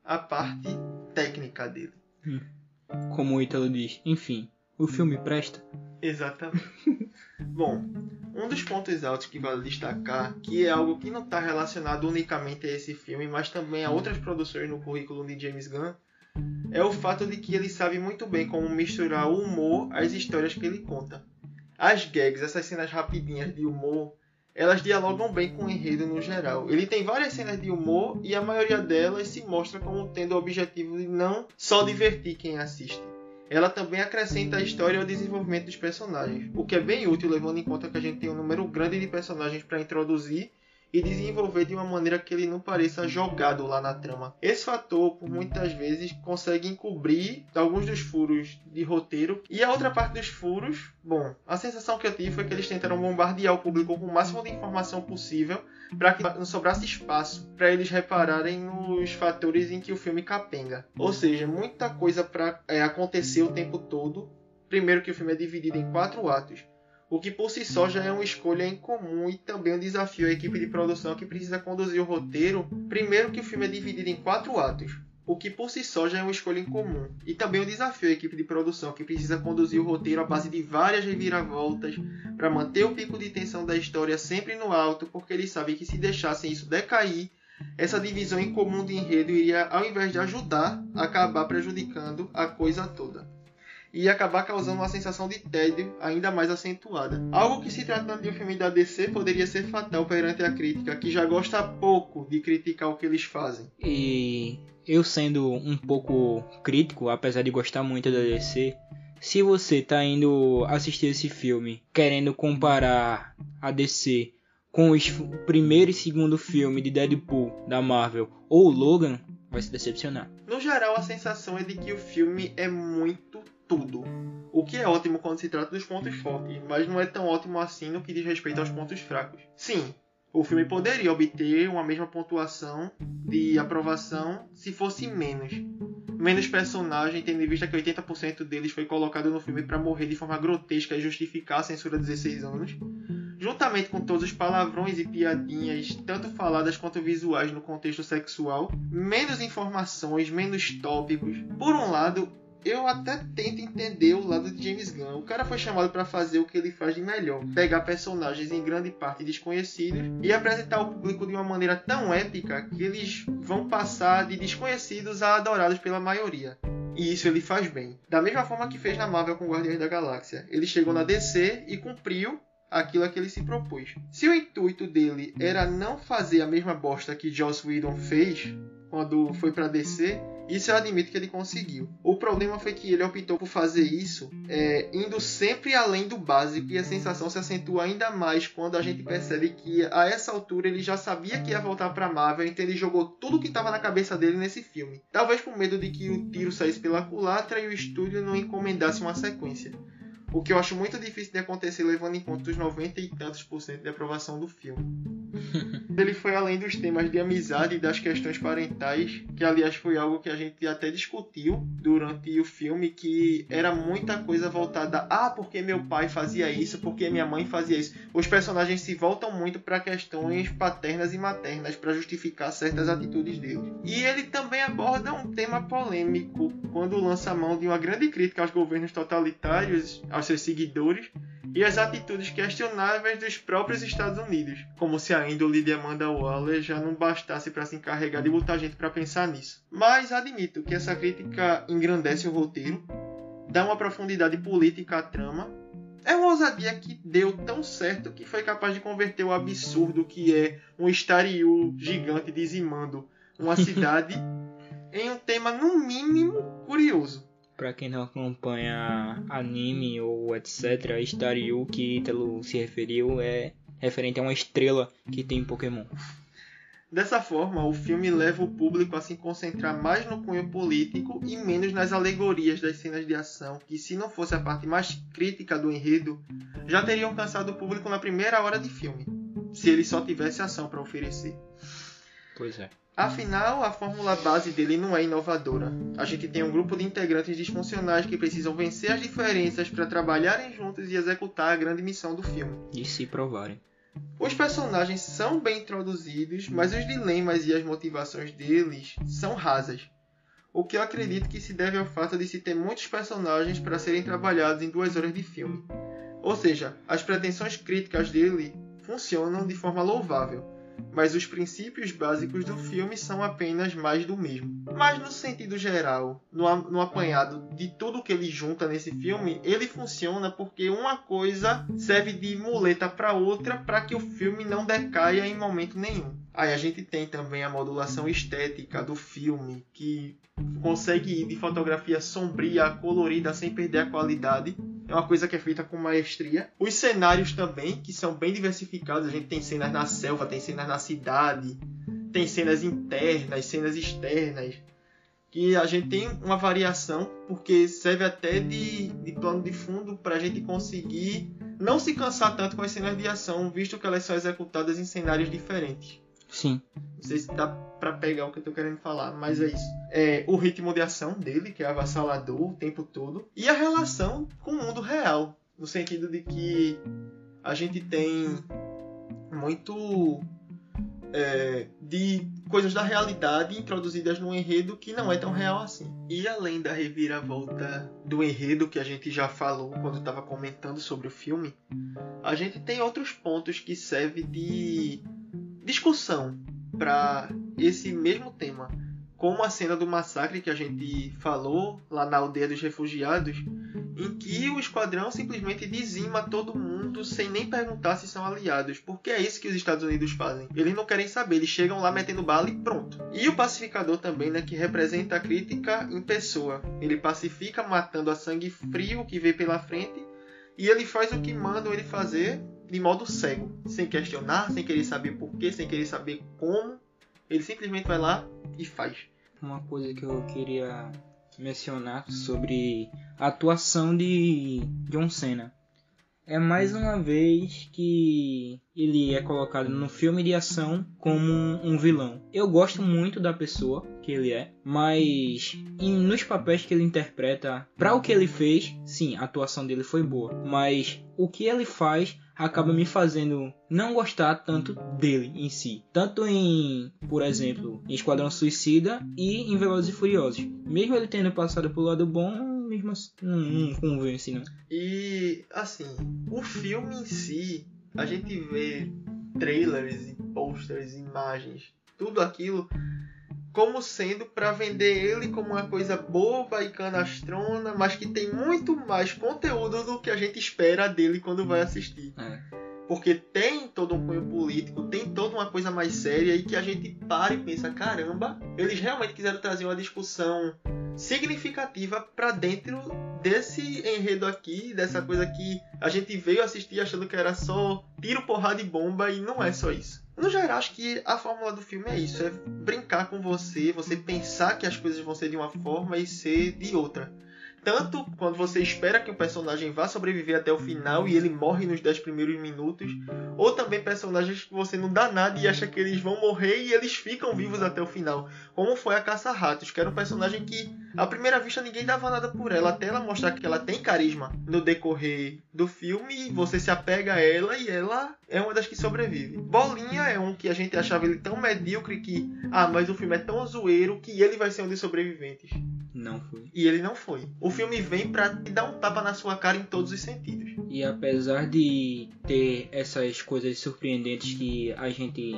a parte técnica dele. Hum. Como o Ítalo diz, enfim, o filme presta. Exatamente. Bom, um dos pontos altos que vale destacar, que é algo que não está relacionado unicamente a esse filme, mas também a outras produções no currículo de James Gunn, é o fato de que ele sabe muito bem como misturar o humor às histórias que ele conta. As gags, essas cenas rapidinhas de humor, elas dialogam bem com o enredo no geral. Ele tem várias cenas de humor e a maioria delas se mostra como tendo o objetivo de não só divertir quem assiste ela também acrescenta a história e o desenvolvimento dos personagens, o que é bem útil levando em conta que a gente tem um número grande de personagens para introduzir e desenvolver de uma maneira que ele não pareça jogado lá na trama. Esse fator, por muitas vezes, consegue encobrir alguns dos furos de roteiro. E a outra parte dos furos, bom, a sensação que eu tive foi que eles tentaram bombardear o público com o máximo de informação possível para que não sobrasse espaço para eles repararem nos fatores em que o filme capenga. Ou seja, muita coisa para é, acontecer o tempo todo. Primeiro que o filme é dividido em quatro atos o que por si só já é uma escolha incomum e também um desafio à equipe de produção que precisa conduzir o roteiro. Primeiro que o filme é dividido em quatro atos, o que por si só já é uma escolha incomum, e também um desafio à equipe de produção que precisa conduzir o roteiro à base de várias reviravoltas para manter o pico de tensão da história sempre no alto, porque eles sabem que se deixassem isso decair, essa divisão incomum de enredo iria, ao invés de ajudar, acabar prejudicando a coisa toda e acabar causando uma sensação de tédio ainda mais acentuada. Algo que se tratando de um filme da DC poderia ser fatal perante a crítica, que já gosta pouco de criticar o que eles fazem. E eu sendo um pouco crítico, apesar de gostar muito da DC, se você está indo assistir esse filme querendo comparar a DC com o primeiro e segundo filme de Deadpool da Marvel ou Logan, vai se decepcionar. No geral, a sensação é de que o filme é muito tudo. O que é ótimo quando se trata dos pontos fortes, mas não é tão ótimo assim no que diz respeito aos pontos fracos. Sim, o filme poderia obter uma mesma pontuação de aprovação se fosse menos. Menos personagem, tendo em vista que 80% deles foi colocado no filme para morrer de forma grotesca e justificar a censura de 16 anos. Juntamente com todos os palavrões e piadinhas, tanto faladas quanto visuais no contexto sexual, menos informações, menos tópicos. Por um lado, eu até tento entender o lado de James Gunn. O cara foi chamado para fazer o que ele faz de melhor: pegar personagens em grande parte desconhecidos e apresentar ao público de uma maneira tão épica que eles vão passar de desconhecidos a adorados pela maioria. E isso ele faz bem. Da mesma forma que fez na Marvel com Guardiões da Galáxia. Ele chegou na DC e cumpriu aquilo a que ele se propôs. Se o intuito dele era não fazer a mesma bosta que Joss Whedon fez, quando foi para DC, isso eu admito que ele conseguiu. O problema foi que ele optou por fazer isso é, indo sempre além do básico e a sensação se acentua ainda mais quando a gente percebe que a essa altura ele já sabia que ia voltar para Marvel, então ele jogou tudo que estava na cabeça dele nesse filme. Talvez por medo de que o tiro saísse pela culatra e o estúdio não encomendasse uma sequência. O que eu acho muito difícil de acontecer levando em conta os 90 e tantos por cento de aprovação do filme. Ele foi além dos temas de amizade e das questões parentais, que aliás foi algo que a gente até discutiu durante o filme, que era muita coisa voltada ah, porque meu pai fazia isso, porque minha mãe fazia isso. Os personagens se voltam muito para questões paternas e maternas para justificar certas atitudes deles. E ele também aborda um tema polêmico quando lança a mão de uma grande crítica aos governos totalitários, aos seus seguidores e as atitudes questionáveis dos próprios Estados Unidos, como se a índole de Amanda Waller já não bastasse para se encarregar de botar gente para pensar nisso. Mas admito que essa crítica engrandece o roteiro, dá uma profundidade política à trama. É uma ousadia que deu tão certo que foi capaz de converter o absurdo que é um Staryu gigante dizimando uma cidade em um tema no mínimo curioso. Pra quem não acompanha anime ou etc, Staryu que Ítalo se referiu é referente a uma estrela que tem em Pokémon. Dessa forma, o filme leva o público a se concentrar mais no cunho político e menos nas alegorias das cenas de ação, que se não fosse a parte mais crítica do enredo, já teriam cansado o público na primeira hora de filme, se ele só tivesse ação para oferecer. Pois é. Afinal, a fórmula base dele não é inovadora. A gente tem um grupo de integrantes disfuncionais que precisam vencer as diferenças para trabalharem juntos e executar a grande missão do filme. E se provarem. Os personagens são bem introduzidos, mas os dilemas e as motivações deles são rasas. O que eu acredito que se deve ao fato de se ter muitos personagens para serem trabalhados em duas horas de filme. Ou seja, as pretensões críticas dele funcionam de forma louvável mas os princípios básicos do filme são apenas mais do mesmo. Mas no sentido geral, no, apanhado de tudo que ele junta nesse filme, ele funciona porque uma coisa serve de muleta para outra para que o filme não decaia em momento nenhum. Aí a gente tem também a modulação estética do filme, que consegue ir de fotografia sombria a colorida sem perder a qualidade é uma coisa que é feita com maestria. Os cenários também, que são bem diversificados. A gente tem cenas na selva, tem cenas na cidade, tem cenas internas, cenas externas. Que a gente tem uma variação, porque serve até de, de plano de fundo para a gente conseguir não se cansar tanto com as cenas de ação, visto que elas são executadas em cenários diferentes. Sim. Não sei se dá pra pegar o que eu tô querendo falar, mas é isso. É, o ritmo de ação dele, que é avassalador o tempo todo, e a relação com o mundo real, no sentido de que a gente tem muito é, de coisas da realidade introduzidas num enredo que não é tão real assim. E além da reviravolta do enredo que a gente já falou quando estava comentando sobre o filme, a gente tem outros pontos que servem de discussão para esse mesmo tema, como a cena do massacre que a gente falou lá na aldeia dos refugiados, em que o esquadrão simplesmente dizima todo mundo sem nem perguntar se são aliados, porque é isso que os Estados Unidos fazem. Eles não querem saber, eles chegam lá metendo bala e pronto. E o pacificador também, né, que representa a crítica em pessoa. Ele pacifica matando a sangue frio que vê pela frente e ele faz o que mandam ele fazer de modo cego, sem questionar, sem querer saber porquê, sem querer saber como. Ele simplesmente vai lá e faz. Uma coisa que eu queria mencionar sobre a atuação de John Cena. É mais uma vez que ele é colocado no filme de ação como um vilão. Eu gosto muito da pessoa que ele é, mas nos papéis que ele interpreta, para o que ele fez, sim, a atuação dele foi boa, mas o que ele faz acaba me fazendo não gostar tanto dele em si. Tanto em, por exemplo, em Esquadrão Suicida e em Velozes e Furiosos. Mesmo ele tendo passado pelo lado bom, mesmo assim, não, não convence, não. E, assim, o filme em si, a gente vê trailers e posters, imagens, tudo aquilo como sendo para vender ele como uma coisa boba e canastrona, mas que tem muito mais conteúdo do que a gente espera dele quando vai assistir. É. porque tem todo um cunho político, tem toda uma coisa mais séria e que a gente para e pensa, caramba, eles realmente quiseram trazer uma discussão significativa para dentro desse enredo aqui, dessa coisa que a gente veio assistir achando que era só tiro, porrada e bomba e não é só isso. No geral, acho que a fórmula do filme é isso: é brincar com você, você pensar que as coisas vão ser de uma forma e ser de outra. Tanto quando você espera que o personagem vá sobreviver até o final e ele morre nos 10 primeiros minutos, ou também personagens que você não dá nada e acha que eles vão morrer e eles ficam vivos até o final. Como foi a Caça-Ratos, que era um personagem que, à primeira vista, ninguém dava nada por ela, até ela mostrar que ela tem carisma no decorrer do filme, você se apega a ela e ela é uma das que sobrevive. Bolinha é um que a gente achava ele tão medíocre que, ah, mas o filme é tão zoeiro que ele vai ser um dos sobreviventes. Não foi. E ele não foi. O filme vem pra te dar um tapa na sua cara em todos os sentidos. E apesar de ter essas coisas surpreendentes que a gente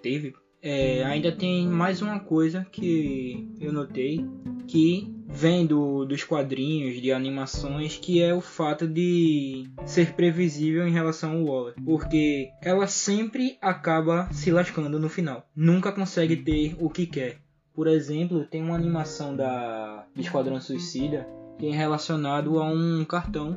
teve, é, ainda tem mais uma coisa que eu notei que vem do, dos quadrinhos, de animações, que é o fato de ser previsível em relação ao Waller. Porque ela sempre acaba se lascando no final. Nunca consegue ter o que quer. Por exemplo, tem uma animação da Esquadrão Suicida que é relacionado a um cartão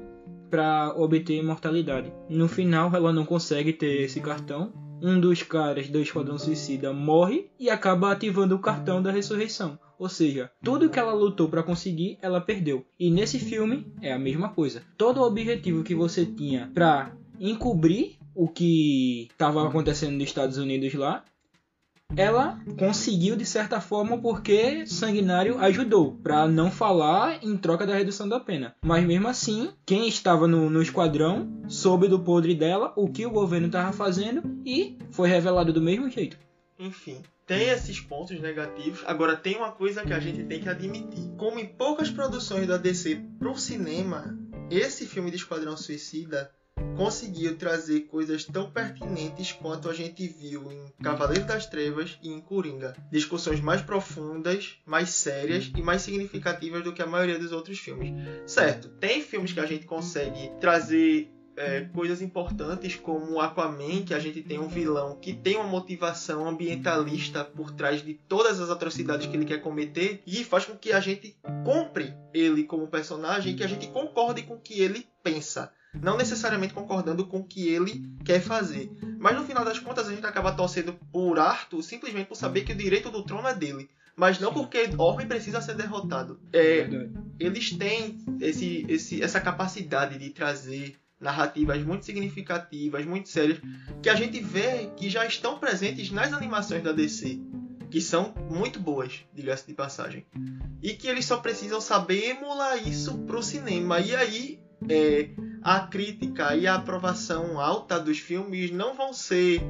para obter imortalidade. No final, ela não consegue ter esse cartão. Um dos caras do Esquadrão Suicida morre e acaba ativando o cartão da ressurreição. Ou seja, tudo que ela lutou para conseguir, ela perdeu. E nesse filme é a mesma coisa. Todo o objetivo que você tinha para encobrir o que estava acontecendo nos Estados Unidos lá, ela conseguiu de certa forma porque Sanguinário ajudou para não falar em troca da redução da pena. Mas mesmo assim, quem estava no, no esquadrão soube do podre dela, o que o governo estava fazendo e foi revelado do mesmo jeito. Enfim, tem esses pontos negativos. Agora tem uma coisa que a gente tem que admitir. Como em poucas produções da DC pro cinema, esse filme de Esquadrão Suicida conseguiu trazer coisas tão pertinentes quanto a gente viu em Cavaleiro das Trevas e em Coringa. Discussões mais profundas, mais sérias e mais significativas do que a maioria dos outros filmes. Certo, tem filmes que a gente consegue trazer é, coisas importantes como Aquaman, que a gente tem um vilão que tem uma motivação ambientalista por trás de todas as atrocidades que ele quer cometer e faz com que a gente compre ele como personagem, que a gente concorde com o que ele pensa não necessariamente concordando com o que ele quer fazer. Mas no final das contas a gente acaba torcendo por Arthur simplesmente por saber que o direito do trono é dele. Mas não porque Orbe precisa ser derrotado. É, eles têm esse, esse, essa capacidade de trazer narrativas muito significativas, muito sérias, que a gente vê que já estão presentes nas animações da DC, que são muito boas, diga-se de passagem. E que eles só precisam saber emular isso para o cinema. E aí é, a crítica e a aprovação alta dos filmes não vão ser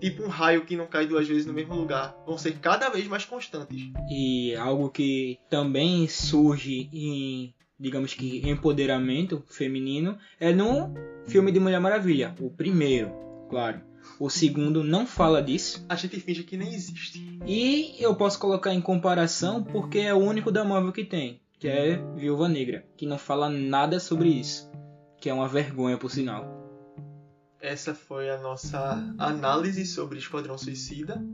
tipo um raio que não cai duas vezes no mesmo lugar. Vão ser cada vez mais constantes. E algo que também surge em, digamos que, empoderamento feminino é no filme de Mulher Maravilha, o primeiro, claro. O segundo não fala disso. A gente finge que nem existe. E eu posso colocar em comparação porque é o único da Marvel que tem que é Viúva Negra, que não fala nada sobre isso, que é uma vergonha por sinal. Essa foi a nossa análise sobre Esquadrão Suicida.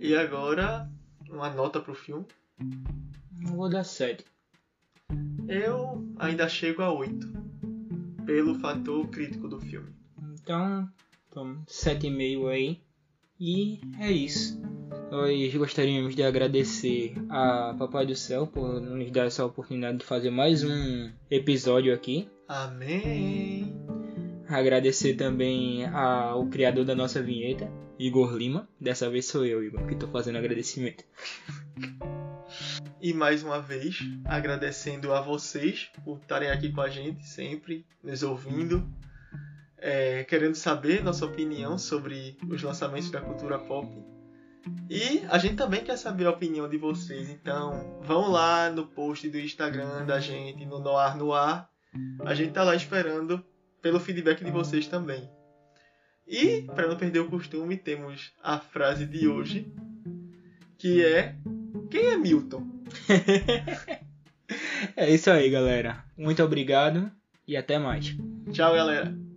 E agora, uma nota pro filme. Eu vou dar 7. Eu ainda chego a 8, pelo fator crítico do filme. Então, 7,5 aí. E é isso. Nós gostaríamos de agradecer a Papai do Céu por nos dar essa oportunidade de fazer mais um episódio aqui. Amém! Agradecer também ao criador da nossa vinheta, Igor Lima. Dessa vez sou eu, Igor, que estou fazendo agradecimento. E mais uma vez, agradecendo a vocês por estarem aqui com a gente, sempre nos ouvindo, é, querendo saber nossa opinião sobre os lançamentos da cultura pop e a gente também quer saber a opinião de vocês, então vão lá no post do Instagram da gente, no Noar no Ar. A gente tá lá esperando pelo feedback de vocês também. E, para não perder o costume, temos a frase de hoje, que é: Quem é Milton? é isso aí, galera. Muito obrigado e até mais. Tchau, galera.